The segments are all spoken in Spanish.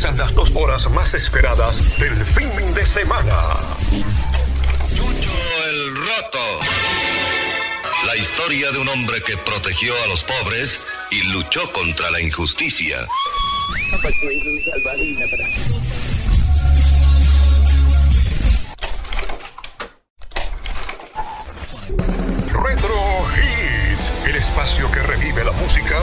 comienzan las dos horas más esperadas del fin de semana. Chucho el Roto. La historia de un hombre que protegió a los pobres y luchó contra la injusticia. Retro Hits, el espacio que revive la música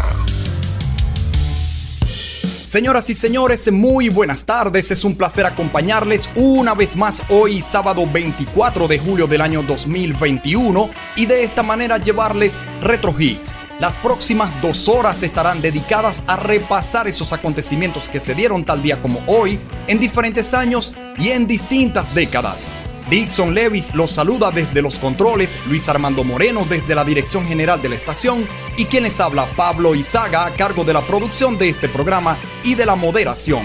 Señoras y señores, muy buenas tardes. Es un placer acompañarles una vez más hoy, sábado 24 de julio del año 2021, y de esta manera llevarles Retro Hits. Las próximas dos horas estarán dedicadas a repasar esos acontecimientos que se dieron tal día como hoy, en diferentes años y en distintas décadas. Dixon Levis los saluda desde los controles, Luis Armando Moreno desde la dirección general de la estación y quienes habla Pablo Izaga a cargo de la producción de este programa y de la moderación.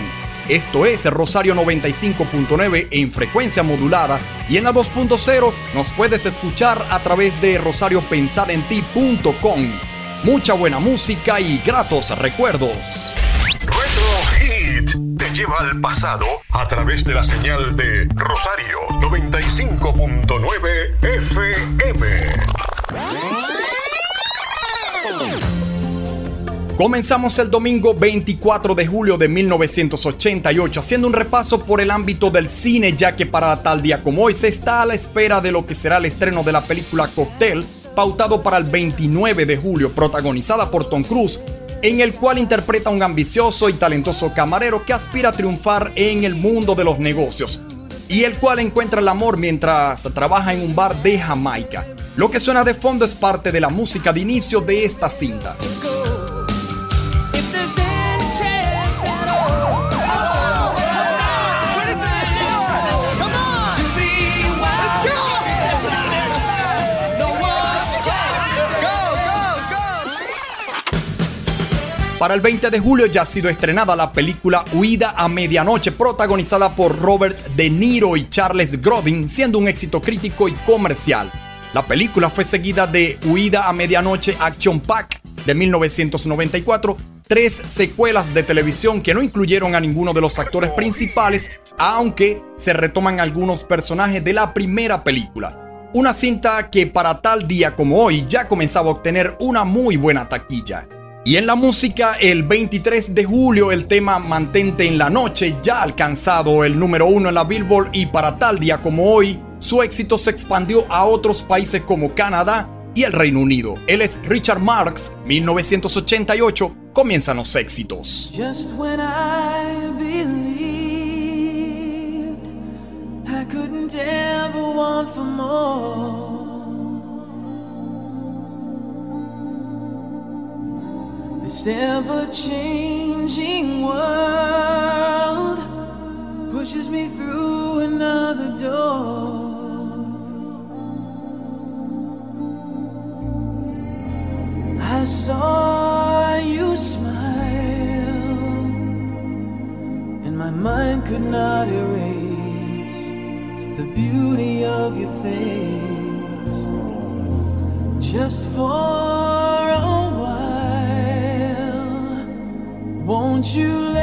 Esto es Rosario 95.9 en frecuencia modulada y en la 2.0 nos puedes escuchar a través de rosariopensadenti.com. Mucha buena música y gratos recuerdos. Lleva al pasado a través de la señal de Rosario 95.9 FM. Comenzamos el domingo 24 de julio de 1988 haciendo un repaso por el ámbito del cine ya que para tal día como hoy se está a la espera de lo que será el estreno de la película Cocktail pautado para el 29 de julio protagonizada por Tom Cruise en el cual interpreta a un ambicioso y talentoso camarero que aspira a triunfar en el mundo de los negocios y el cual encuentra el amor mientras trabaja en un bar de Jamaica. Lo que suena de fondo es parte de la música de inicio de esta cinta. Para el 20 de julio ya ha sido estrenada la película Huida a Medianoche, protagonizada por Robert De Niro y Charles Grodin, siendo un éxito crítico y comercial. La película fue seguida de Huida a Medianoche Action Pack de 1994, tres secuelas de televisión que no incluyeron a ninguno de los actores principales, aunque se retoman algunos personajes de la primera película. Una cinta que para tal día como hoy ya comenzaba a obtener una muy buena taquilla. Y en la música, el 23 de julio, el tema Mantente en la Noche ya ha alcanzado el número uno en la Billboard y para tal día como hoy, su éxito se expandió a otros países como Canadá y el Reino Unido. Él es Richard Marx, 1988, comienzan los éxitos. Just when I believed I couldn't ever want for more. This ever changing world pushes me through another door. I saw you smile, and my mind could not erase the beauty of your face. Just for a Won't you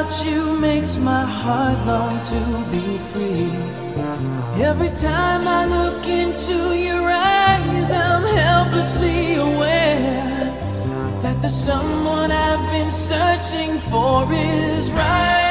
about you makes my heart long to be free. Every time I look into your eyes, I'm helplessly aware that the someone I've been searching for is right.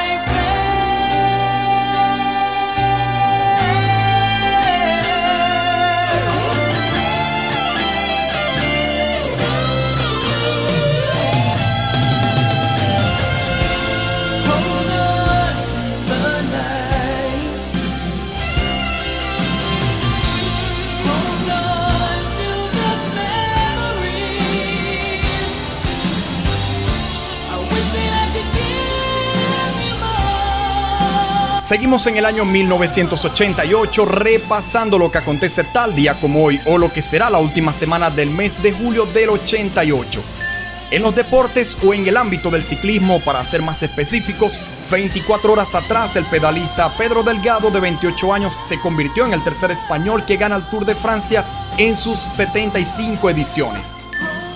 Seguimos en el año 1988 repasando lo que acontece tal día como hoy o lo que será la última semana del mes de julio del 88. En los deportes o en el ámbito del ciclismo, para ser más específicos, 24 horas atrás el pedalista Pedro Delgado de 28 años se convirtió en el tercer español que gana el Tour de Francia en sus 75 ediciones.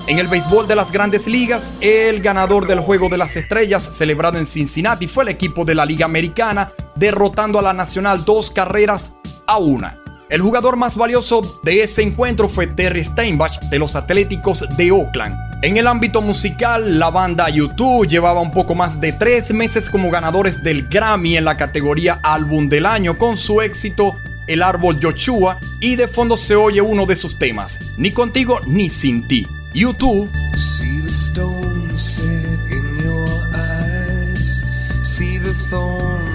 En el béisbol de las grandes ligas, el ganador del Juego de las Estrellas, celebrado en Cincinnati, fue el equipo de la Liga Americana, derrotando a la Nacional dos carreras a una. El jugador más valioso de ese encuentro fue Terry Steinbach de los Atléticos de Oakland. En el ámbito musical, la banda U2 llevaba un poco más de tres meses como ganadores del Grammy en la categoría Álbum del Año con su éxito El Árbol Joshua y de fondo se oye uno de sus temas, Ni contigo ni sin ti.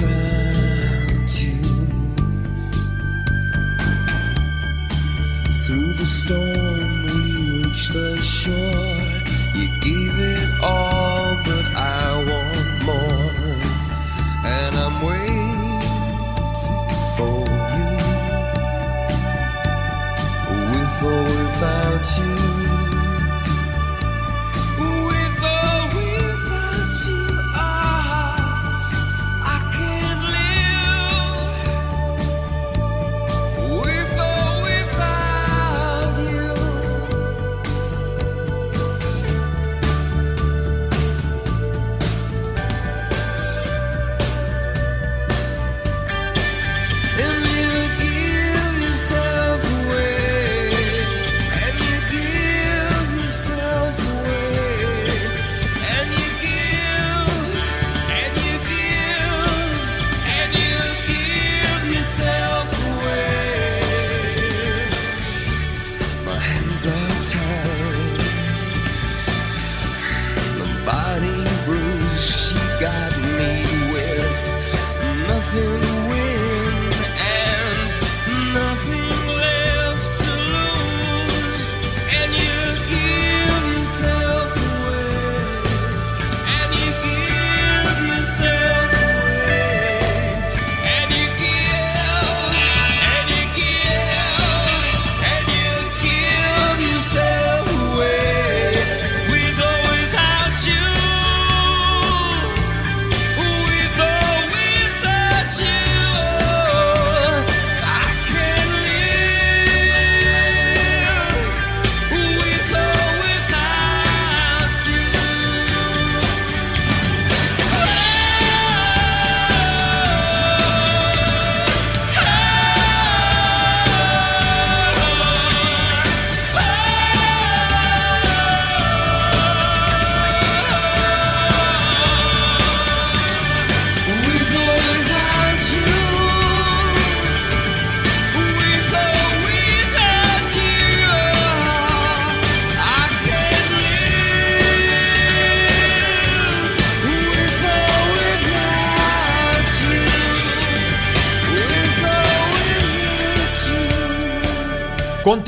without you. Through the storm, we reached the shore. You gave it all,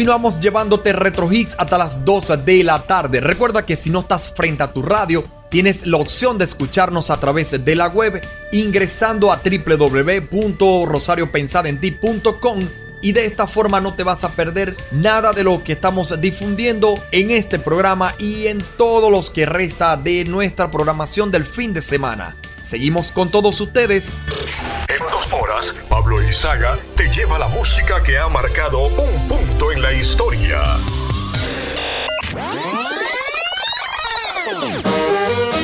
Continuamos llevándote Retro Hits hasta las 12 de la tarde. Recuerda que si no estás frente a tu radio, tienes la opción de escucharnos a través de la web ingresando a www.rosariopensadenti.com y de esta forma no te vas a perder nada de lo que estamos difundiendo en este programa y en todos los que resta de nuestra programación del fin de semana. Seguimos con todos ustedes. En dos horas, Pablo Izaga te lleva la música que ha marcado un punto en la historia.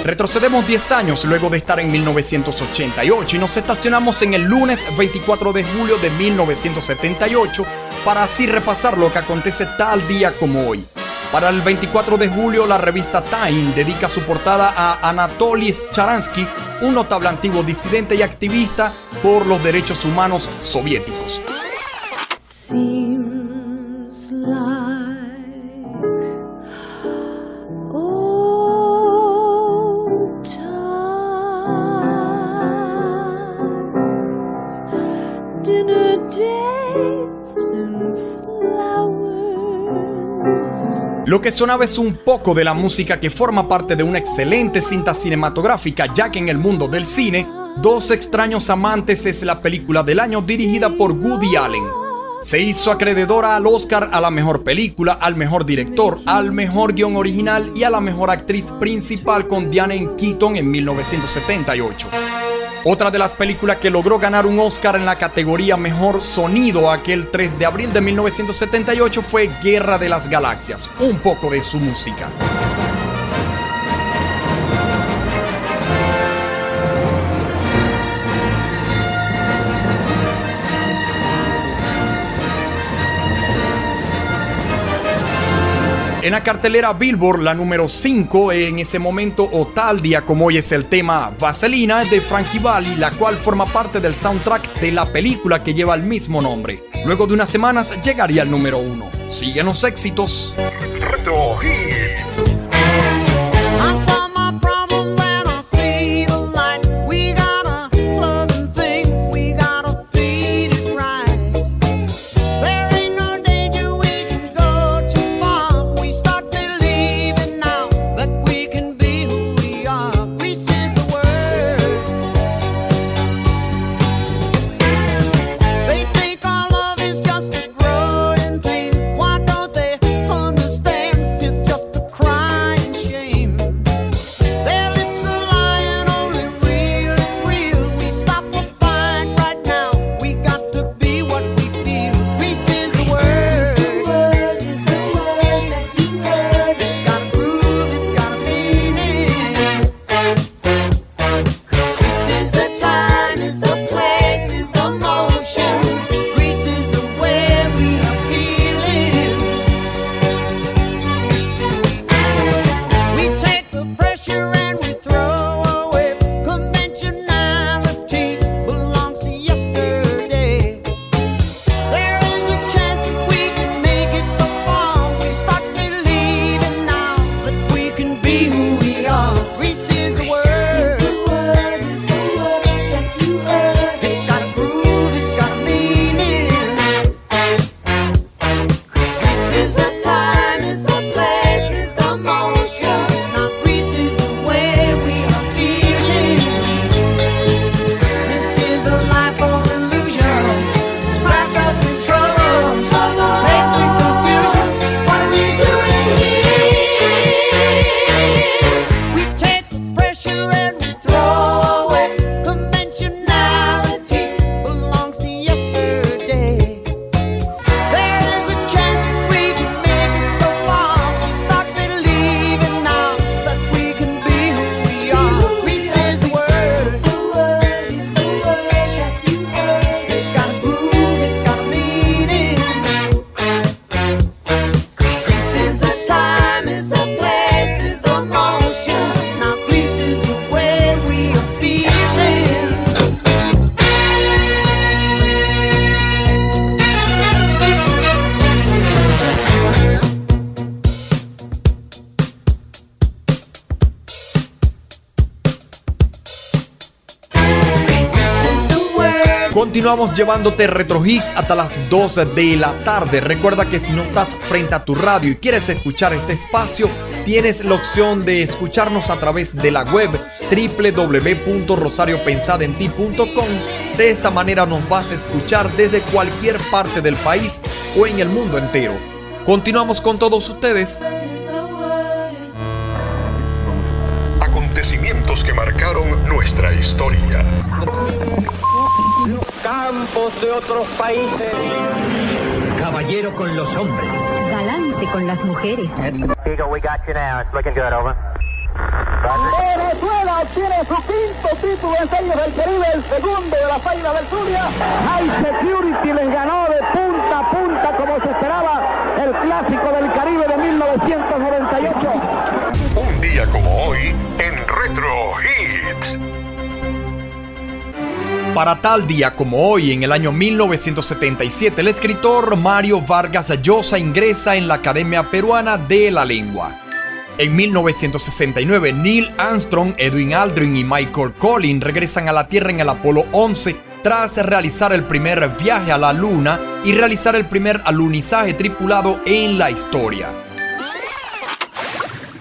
Retrocedemos 10 años luego de estar en 1988 y nos estacionamos en el lunes 24 de julio de 1978 para así repasar lo que acontece tal día como hoy. Para el 24 de julio, la revista Time dedica su portada a Anatoly Charansky, un notable antiguo disidente y activista por los derechos humanos soviéticos. Lo que sonaba es un poco de la música que forma parte de una excelente cinta cinematográfica, ya que en el mundo del cine, Dos extraños amantes es la película del año dirigida por Woody Allen. Se hizo acreedora al Oscar a la mejor película, al mejor director, al mejor guion original y a la mejor actriz principal con Diane Keaton en 1978. Otra de las películas que logró ganar un Oscar en la categoría Mejor Sonido aquel 3 de abril de 1978 fue Guerra de las Galaxias, un poco de su música. En la cartelera Billboard, la número 5 en ese momento o tal día como hoy es el tema Vaselina de Frankie Valli, la cual forma parte del soundtrack de la película que lleva el mismo nombre. Luego de unas semanas llegaría al número 1. Siguen los éxitos. Hits. Continuamos llevándote Retro Hits hasta las 12 de la tarde. Recuerda que si no estás frente a tu radio y quieres escuchar este espacio, tienes la opción de escucharnos a través de la web www.rosariopensadenti.com. De esta manera nos vas a escuchar desde cualquier parte del país o en el mundo entero. Continuamos con todos ustedes. Acontecimientos que marcaron nuestra historia. Campos de otros países. Caballero con los hombres. Galante con las mujeres. Eagle, we got you now. It's looking good, over. Venezuela tiene su quinto título en Series del Caribe, el segundo de la Feira del Zulia. High Security les ganó de punta a punta como se esperaba el clásico del Caribe de 1998. Un día como hoy en Retro Hits. Para tal día como hoy, en el año 1977, el escritor Mario Vargas Llosa ingresa en la Academia Peruana de la Lengua. En 1969, Neil Armstrong, Edwin Aldrin y Michael Collins regresan a la Tierra en el Apolo 11 tras realizar el primer viaje a la Luna y realizar el primer alunizaje tripulado en la historia.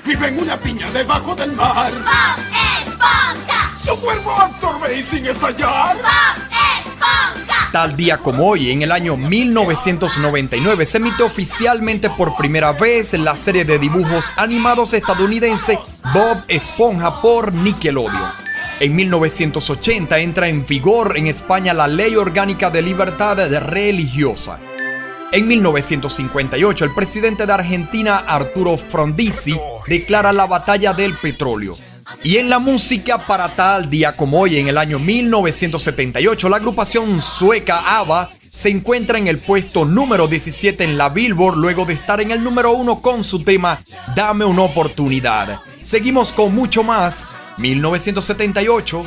Vive en una piña debajo del mar. ¡Bob Esponja! Su cuerpo absorbe y sin estallar. ¡Bob Esponja! Tal día como hoy, en el año 1999, se emite oficialmente por primera vez la serie de dibujos animados estadounidense Bob Esponja por Nickelodeon. En 1980 entra en vigor en España la Ley Orgánica de Libertad Religiosa. En 1958, el presidente de Argentina, Arturo Frondizi, declara la batalla del petróleo. Y en la música para tal día como hoy, en el año 1978, la agrupación sueca ABBA se encuentra en el puesto número 17 en la Billboard luego de estar en el número 1 con su tema Dame una oportunidad. Seguimos con mucho más. 1978.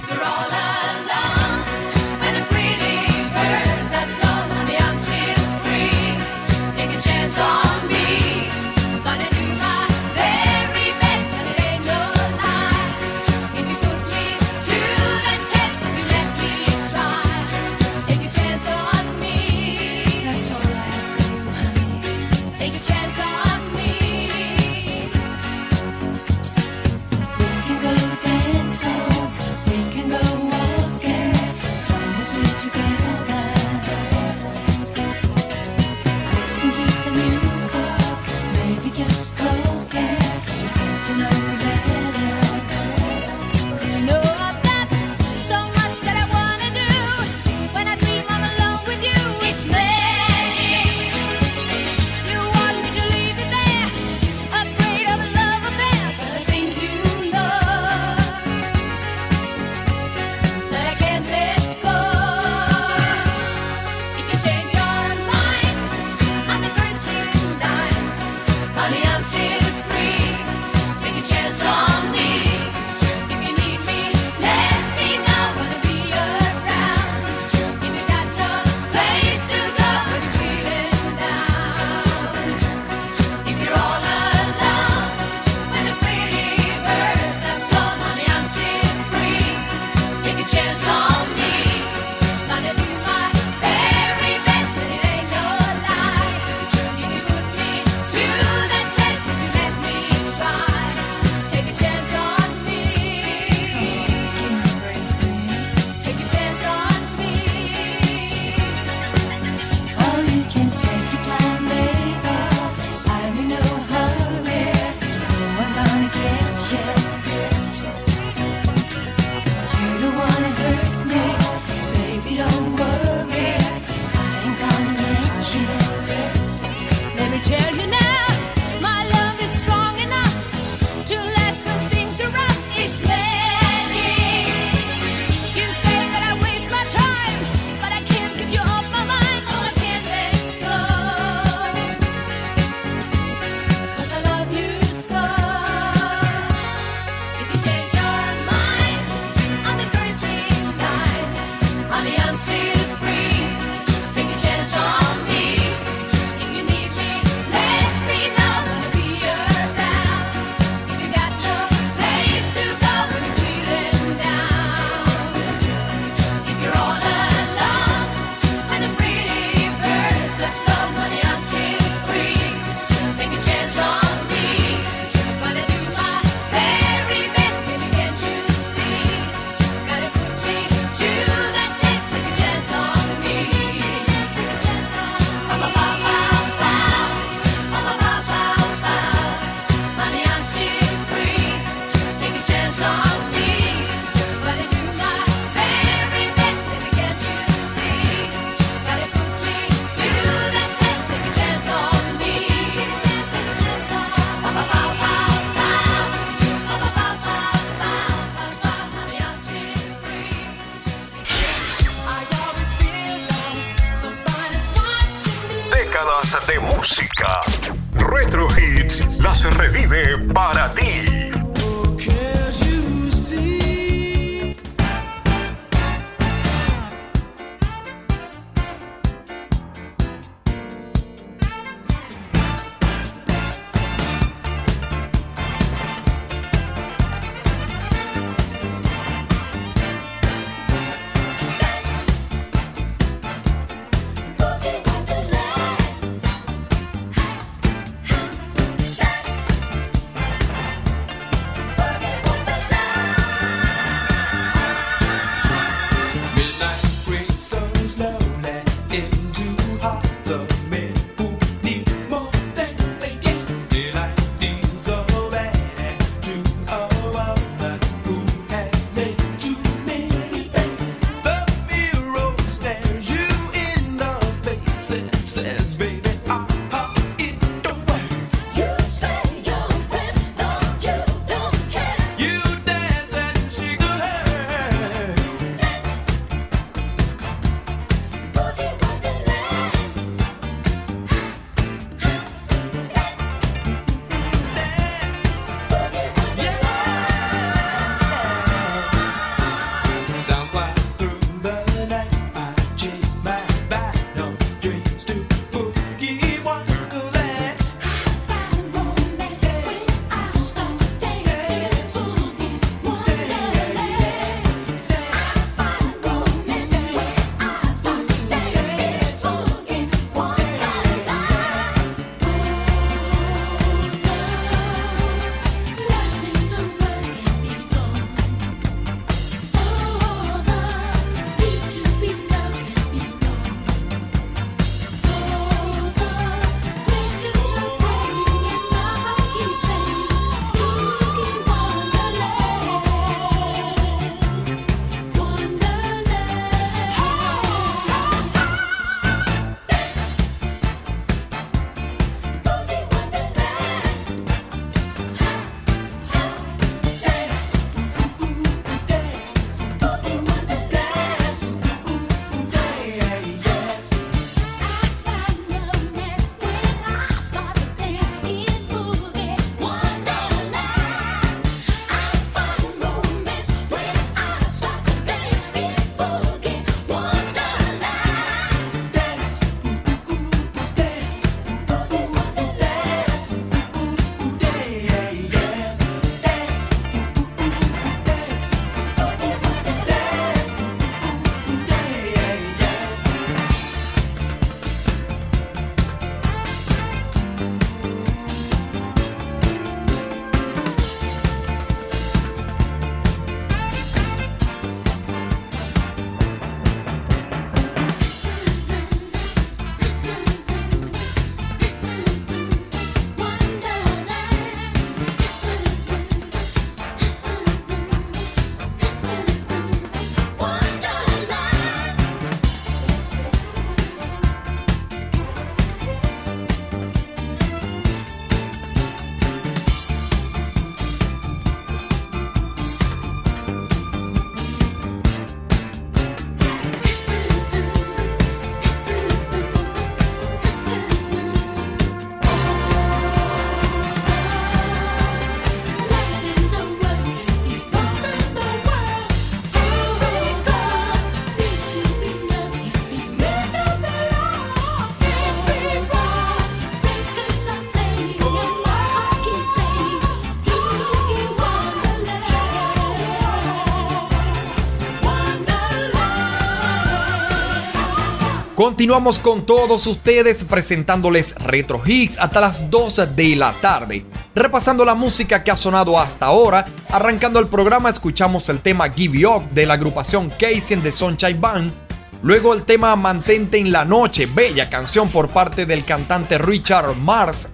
Continuamos con todos ustedes presentándoles Retro Hits hasta las 12 de la tarde. Repasando la música que ha sonado hasta ahora, arrancando el programa escuchamos el tema Give You Up de la agrupación Casey and the Sunshine Band. Luego el tema Mantente en la Noche, bella canción por parte del cantante Richard Mars.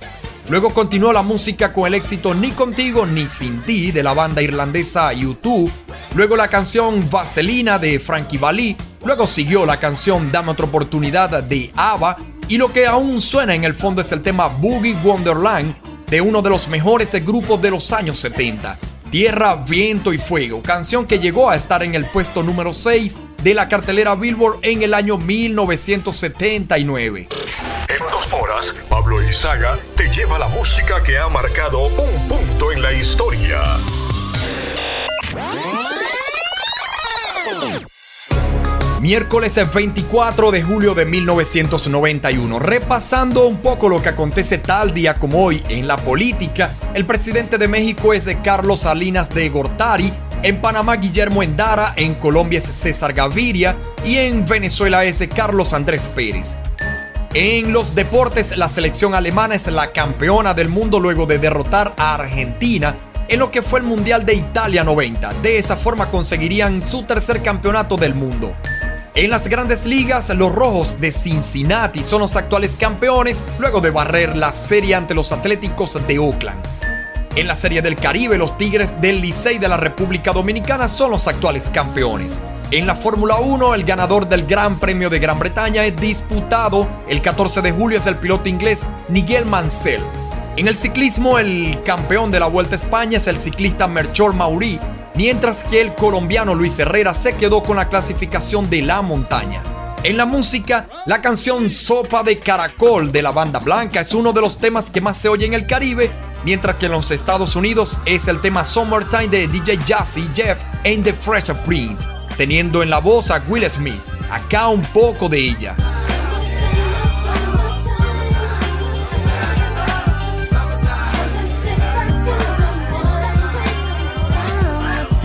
Luego continuó la música con el éxito Ni contigo ni sin ti de la banda irlandesa U2. Luego la canción Vaselina de Frankie Valli Luego siguió la canción Dame otra oportunidad de ABBA y lo que aún suena en el fondo es el tema Boogie Wonderland de uno de los mejores grupos de los años 70. Tierra, Viento y Fuego, canción que llegó a estar en el puesto número 6 de la cartelera Billboard en el año 1979. En dos horas, Pablo Izaga te lleva la música que ha marcado un punto en la historia. Miércoles 24 de julio de 1991. Repasando un poco lo que acontece tal día como hoy en la política, el presidente de México es Carlos Salinas de Gortari, en Panamá Guillermo Endara, en Colombia es César Gaviria y en Venezuela es Carlos Andrés Pérez. En los deportes, la selección alemana es la campeona del mundo luego de derrotar a Argentina en lo que fue el Mundial de Italia 90. De esa forma conseguirían su tercer campeonato del mundo. En las grandes ligas, los Rojos de Cincinnati son los actuales campeones luego de barrer la serie ante los Atléticos de Oakland. En la Serie del Caribe, los Tigres del Licey de la República Dominicana son los actuales campeones. En la Fórmula 1, el ganador del Gran Premio de Gran Bretaña es disputado el 14 de julio es el piloto inglés Miguel Mansell. En el ciclismo, el campeón de la Vuelta a España es el ciclista Melchor Maurí, mientras que el colombiano Luis Herrera se quedó con la clasificación de la montaña. En la música, la canción Sopa de Caracol de la banda Blanca es uno de los temas que más se oye en el Caribe, mientras que en los Estados Unidos es el tema Summertime de DJ Jazzy Jeff en The Fresh Prince, teniendo en la voz a Will Smith. Acá un poco de ella.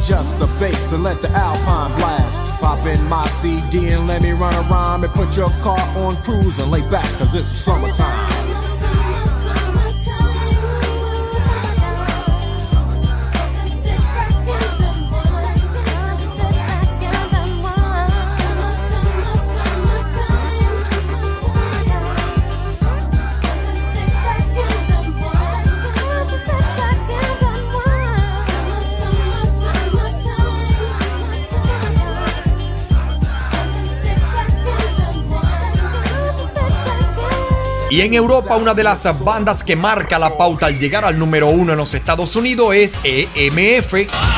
Adjust the bass and let the alpine blast. Pop in my CD and let me run around and put your car on cruise and lay back, cause it's summertime. Y en Europa, una de las bandas que marca la pauta al llegar al número uno en los Estados Unidos es EMF.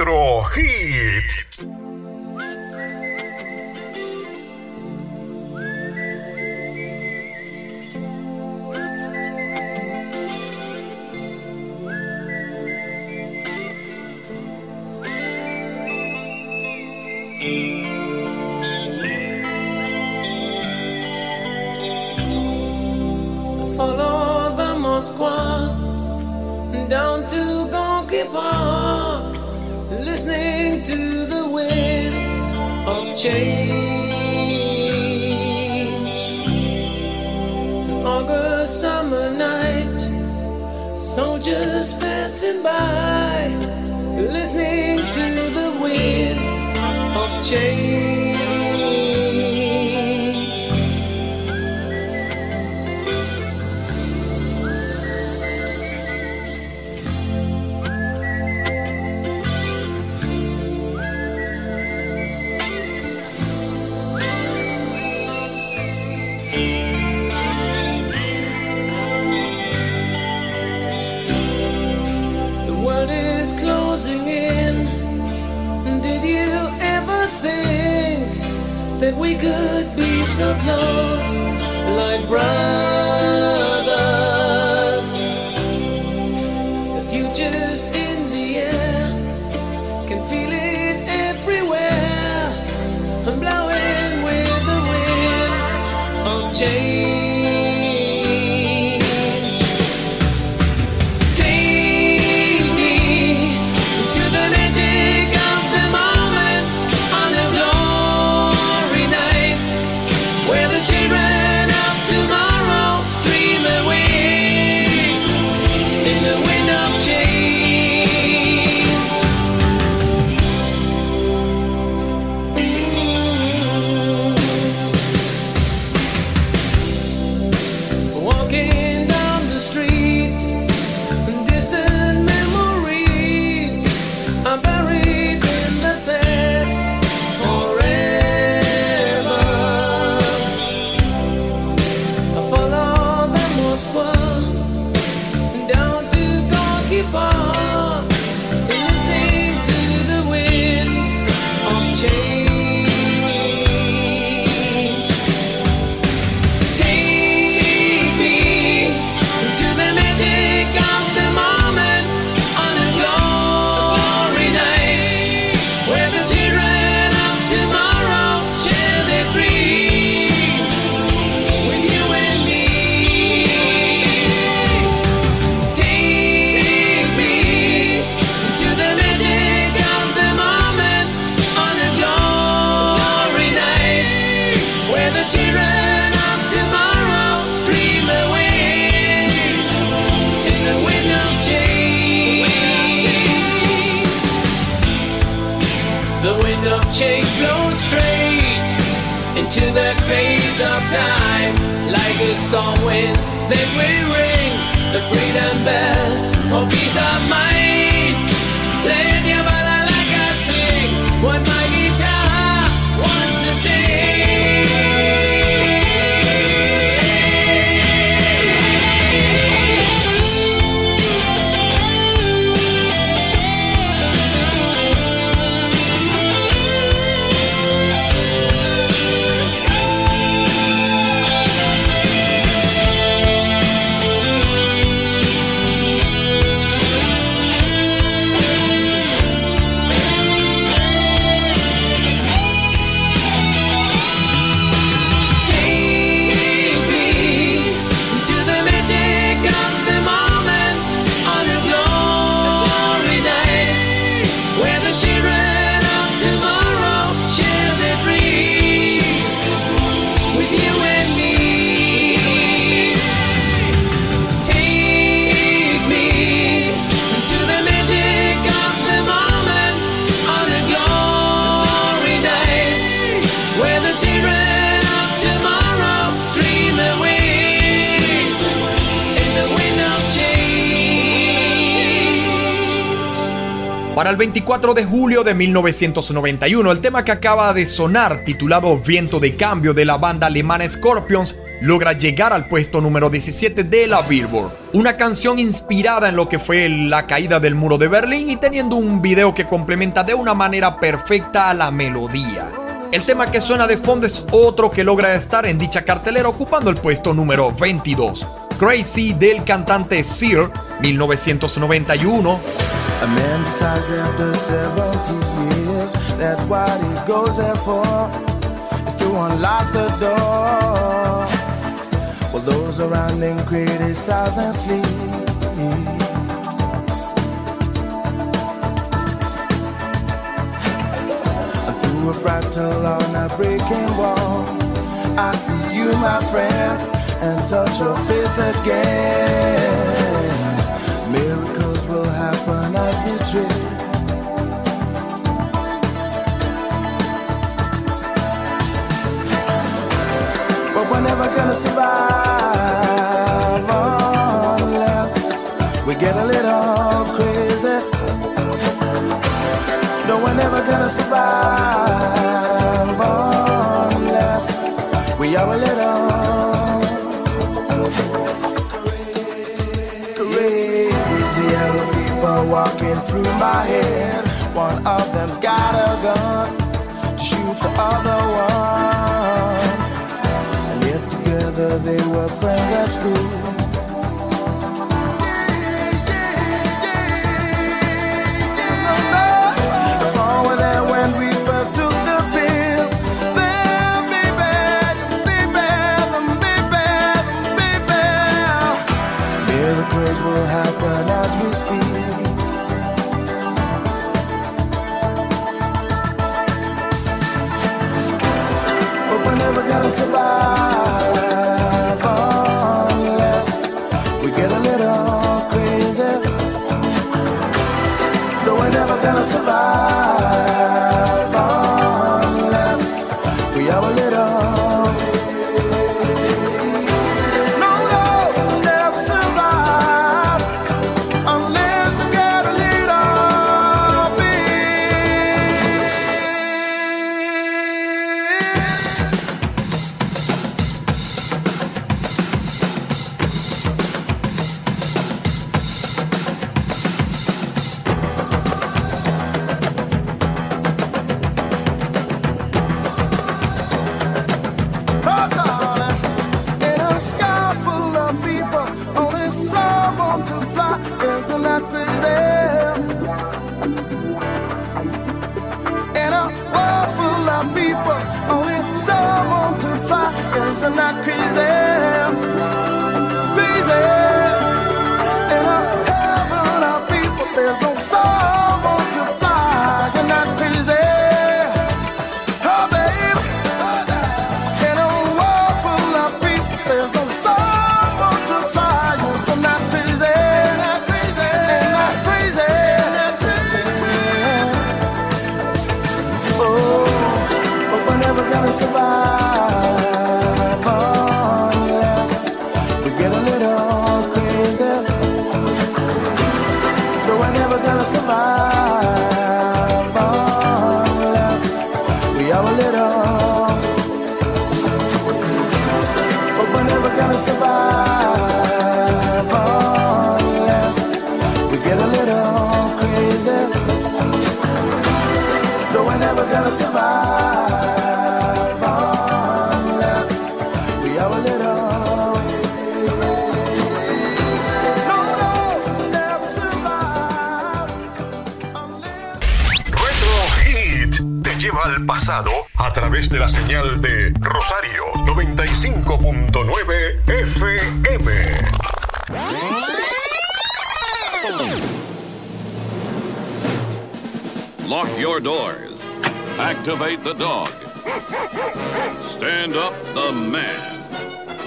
Retro Hit. Change. 24 de julio de 1991, el tema que acaba de sonar, titulado Viento de Cambio de la banda alemana Scorpions, logra llegar al puesto número 17 de la Billboard. Una canción inspirada en lo que fue la caída del muro de Berlín y teniendo un video que complementa de una manera perfecta a la melodía. El tema que suena de fondo es otro que logra estar en dicha cartelera ocupando el puesto número 22. Crazy del cantante Sear, 1991. A man decides after 70 years that what he goes there for is to unlock the door. While those around him criticize and sleep. And through a fractal on a breaking wall, I see you, my friend, and touch your face again. Miracles will happen as we dream. But we're never gonna survive unless we get a little crazy. No, we're never gonna survive unless we are a little through my head. One of them's got a gun to shoot the other one. And yet together they were friends at school. Activate the dog.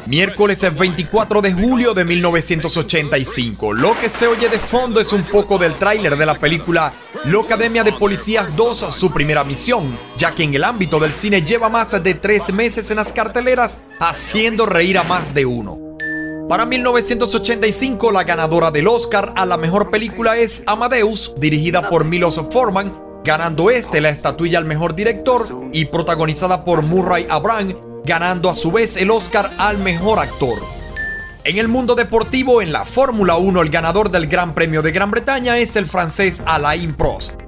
Miércoles el 24 de julio de 1985. Lo que se oye de fondo es un poco del tráiler de la película La Academia de Policías 2, su primera misión, ya que en el ámbito del cine lleva más de tres meses en las carteleras haciendo reír a más de uno. Para 1985, la ganadora del Oscar a la mejor película es Amadeus, dirigida por Milos Forman, ganando este la estatuilla al mejor director y protagonizada por Murray Abraham, ganando a su vez el Oscar al mejor actor. En el mundo deportivo, en la Fórmula 1, el ganador del Gran Premio de Gran Bretaña es el francés Alain Prost.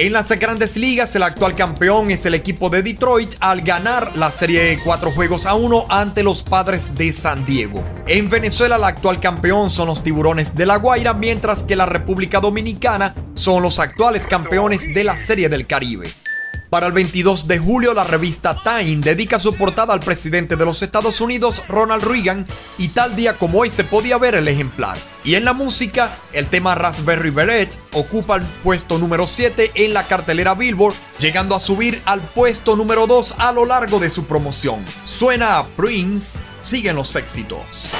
En las grandes ligas, el actual campeón es el equipo de Detroit al ganar la serie de 4 juegos a 1 ante los padres de San Diego. En Venezuela, el actual campeón son los tiburones de La Guaira, mientras que la República Dominicana son los actuales campeones de la Serie del Caribe. Para el 22 de julio, la revista Time dedica su portada al presidente de los Estados Unidos, Ronald Reagan, y tal día como hoy se podía ver el ejemplar. Y en la música, el tema Raspberry Beret ocupa el puesto número 7 en la cartelera Billboard, llegando a subir al puesto número 2 a lo largo de su promoción. Suena a Prince, siguen los éxitos.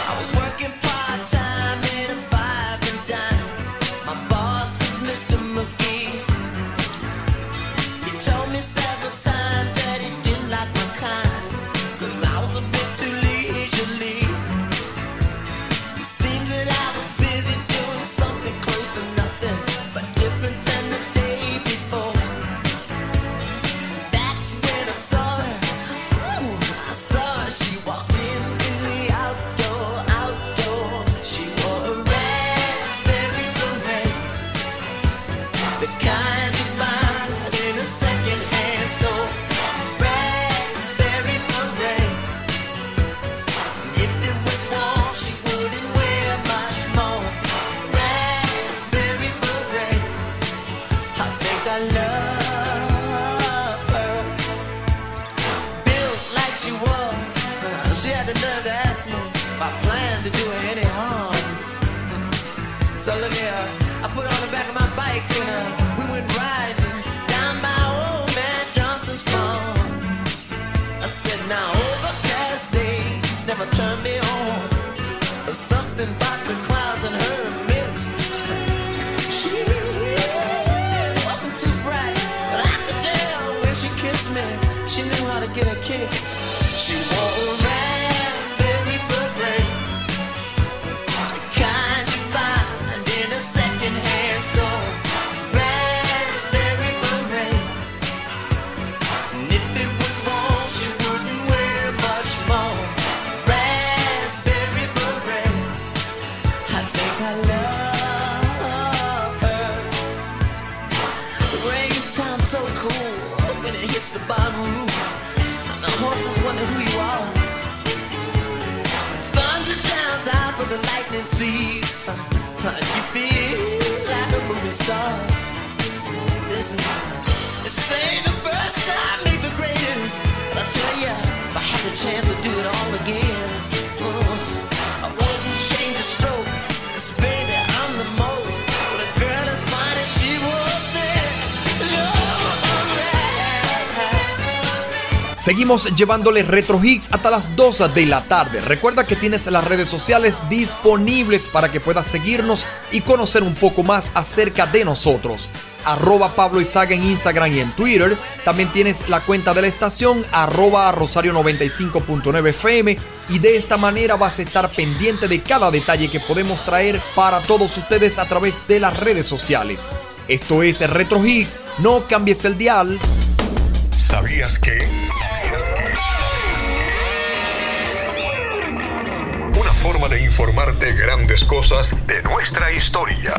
She knew how to get a kiss. She wore Seguimos llevándole retro hits hasta las 2 de la tarde. Recuerda que tienes las redes sociales disponibles para que puedas seguirnos y conocer un poco más acerca de nosotros. Arroba Pablo Izaga en Instagram y en Twitter. También tienes la cuenta de la estación arroba Rosario 95.9 FM y de esta manera vas a estar pendiente de cada detalle que podemos traer para todos ustedes a través de las redes sociales. Esto es Retro Hits, no cambies el dial. ¿Sabías que? De informarte grandes cosas de nuestra historia.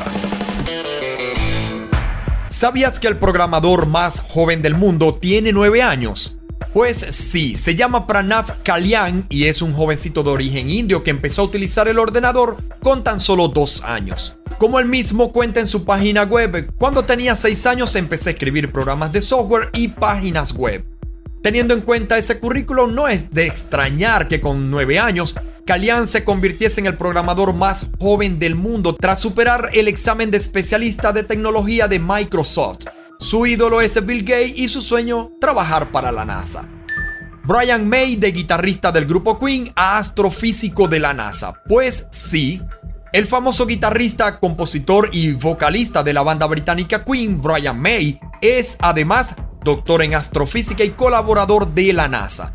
¿Sabías que el programador más joven del mundo tiene 9 años? Pues sí, se llama Pranav Kalyan y es un jovencito de origen indio que empezó a utilizar el ordenador con tan solo 2 años. Como él mismo cuenta en su página web, cuando tenía 6 años empecé a escribir programas de software y páginas web. Teniendo en cuenta ese currículum, no es de extrañar que con 9 años, Kalyan se convirtiese en el programador más joven del mundo tras superar el examen de especialista de tecnología de Microsoft. Su ídolo es Bill Gates y su sueño, trabajar para la NASA. Brian May, de guitarrista del grupo Queen a astrofísico de la NASA. Pues sí, el famoso guitarrista, compositor y vocalista de la banda británica Queen, Brian May, es además doctor en astrofísica y colaborador de la NASA.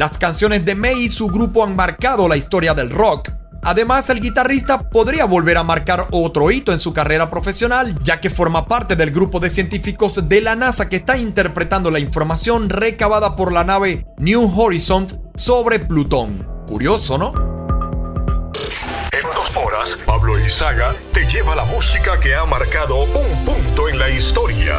Las canciones de May y su grupo han marcado la historia del rock. Además, el guitarrista podría volver a marcar otro hito en su carrera profesional, ya que forma parte del grupo de científicos de la NASA que está interpretando la información recabada por la nave New Horizons sobre Plutón. Curioso, ¿no? En dos horas, Pablo Izaga te lleva la música que ha marcado un punto en la historia.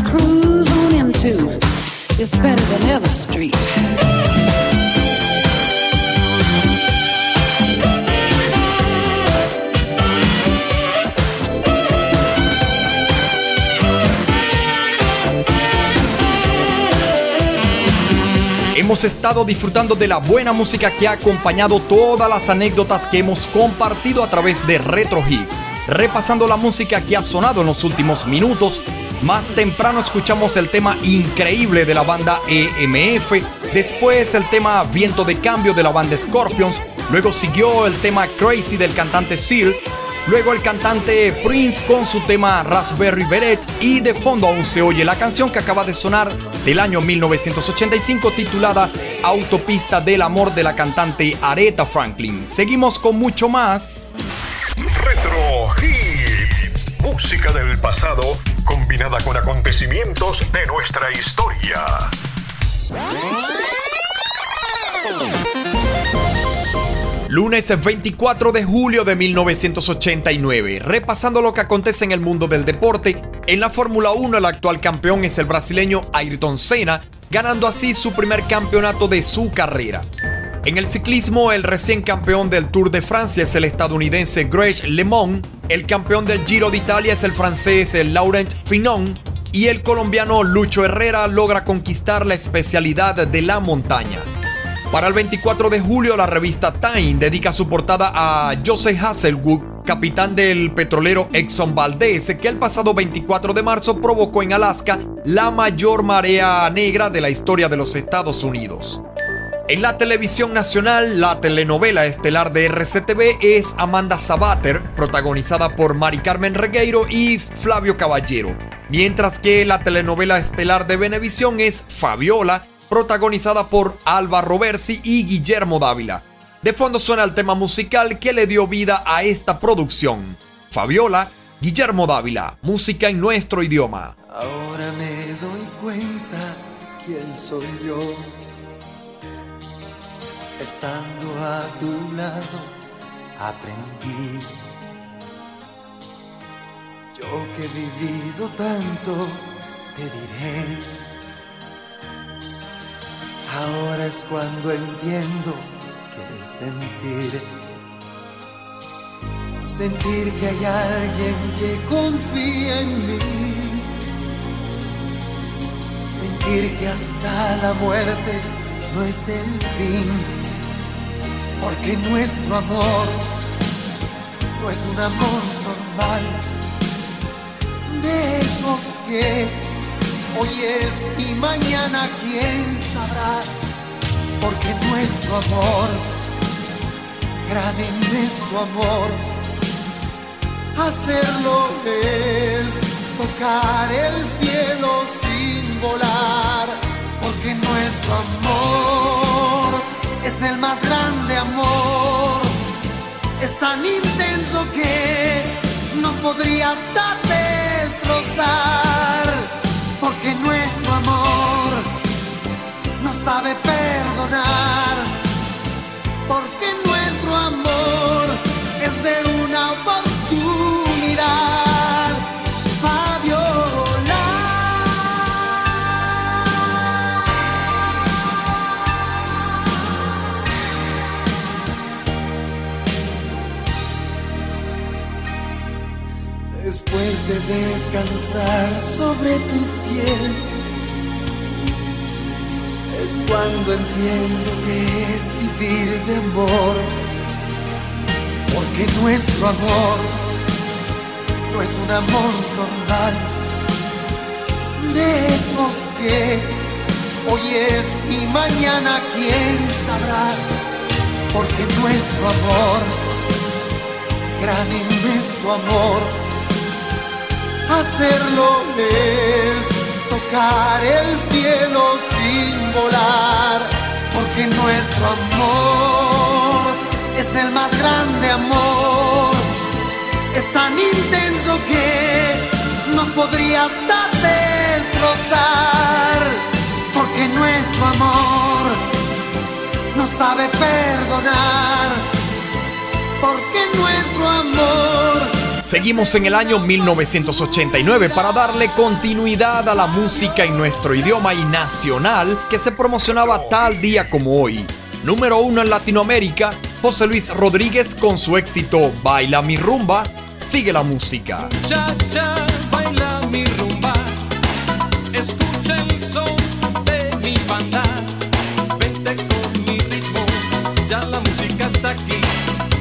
Cruise on into It's Better Than Ever Street. Hemos estado disfrutando de la buena música que ha acompañado todas las anécdotas que hemos compartido a través de Retro Hits. Repasando la música que ha sonado en los últimos minutos, más temprano escuchamos el tema increíble de la banda EMF, después el tema Viento de Cambio de la banda Scorpions, luego siguió el tema Crazy del cantante Seal, luego el cantante Prince con su tema Raspberry Beret y de fondo aún se oye la canción que acaba de sonar del año 1985 titulada Autopista del Amor de la cantante Aretha Franklin. Seguimos con mucho más. Retro Hits. Música del pasado combinada con acontecimientos de nuestra historia. Lunes 24 de julio de 1989. Repasando lo que acontece en el mundo del deporte, en la Fórmula 1 el actual campeón es el brasileño Ayrton Senna, ganando así su primer campeonato de su carrera. En el ciclismo, el recién campeón del Tour de Francia es el estadounidense Greg LeMond, el campeón del Giro de Italia es el francés Laurent Finon y el colombiano Lucho Herrera logra conquistar la especialidad de la montaña. Para el 24 de julio, la revista Time dedica su portada a Joseph Hasselwood, capitán del petrolero Exxon Valdez, que el pasado 24 de marzo provocó en Alaska la mayor marea negra de la historia de los Estados Unidos. En la televisión nacional, la telenovela estelar de RCTV es Amanda Sabater, protagonizada por Mari Carmen Regueiro y Flavio Caballero, mientras que la telenovela estelar de Venevisión es Fabiola, protagonizada por Alba Roversi y Guillermo Dávila. De fondo suena el tema musical que le dio vida a esta producción. Fabiola, Guillermo Dávila, música en nuestro idioma. Ahora me doy cuenta quién soy yo. Estando a tu lado, aprendí. Yo que he vivido tanto, te diré. Ahora es cuando entiendo que es sentir. Sentir que hay alguien que confía en mí. Sentir que hasta la muerte no es el fin. Porque nuestro amor no es un amor normal. De esos que hoy es y mañana quién sabrá. Porque nuestro amor, gran inmenso amor, hacerlo es tocar el cielo sin volar. Porque nuestro amor el más grande amor. Es tan intenso que nos podría hasta destrozar. Porque nuestro amor no sabe perdonar. Porque nuestro amor es de Después de descansar sobre tu piel, es cuando entiendo que es vivir de amor. Porque nuestro amor no es un amor normal, de esos que hoy es y mañana quién sabrá. Porque nuestro amor, gran inmenso amor, hacerlo es tocar el cielo sin volar, porque nuestro amor es el más grande amor, es tan intenso que nos podría hasta destrozar, porque nuestro amor no sabe perdonar, porque nuestro amor Seguimos en el año 1989 para darle continuidad a la música en nuestro idioma y nacional que se promocionaba tal día como hoy. Número uno en Latinoamérica, José Luis Rodríguez con su éxito Baila mi rumba, sigue la música. Cha, cha, baila mi rumba. Escucha el son de mi banda. Vente con mi ritmo. Ya la música está aquí.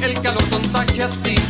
El calor contagia así.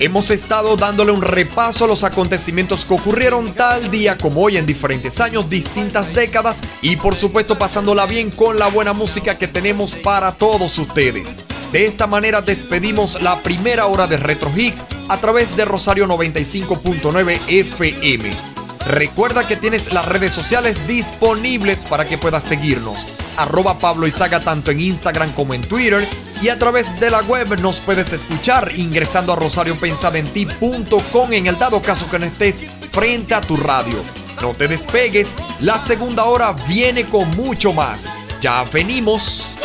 Hemos estado dándole un repaso a los acontecimientos que ocurrieron tal día como hoy en diferentes años, distintas décadas y por supuesto pasándola bien con la buena música que tenemos para todos ustedes. De esta manera despedimos la primera hora de Retro Hits a través de Rosario 95.9 FM. Recuerda que tienes las redes sociales disponibles para que puedas seguirnos. Arroba Pablo Izaga tanto en Instagram como en Twitter. Y a través de la web nos puedes escuchar ingresando a rosariopensadenti.com en el dado caso que no estés frente a tu radio. No te despegues, la segunda hora viene con mucho más. Ya venimos.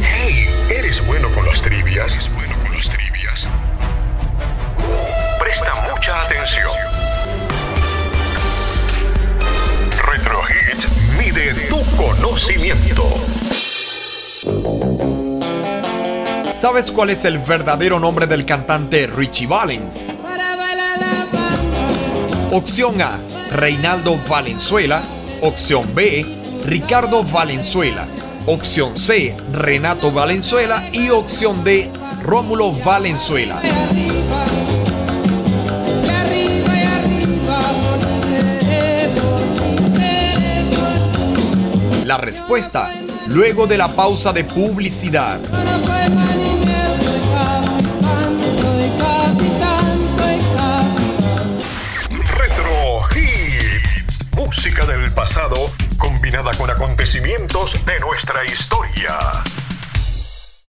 Hey, ¿eres bueno con las trivias? bueno mucha atención. Retro Hits mide tu conocimiento. ¿Sabes cuál es el verdadero nombre del cantante Richie Valens? Opción A, Reinaldo Valenzuela. Opción B, Ricardo Valenzuela. Opción C, Renato Valenzuela. Y opción D, Rómulo Valenzuela. La respuesta, luego de la pausa de publicidad. Retro Hits. Música del pasado combinada con acontecimientos de nuestra historia.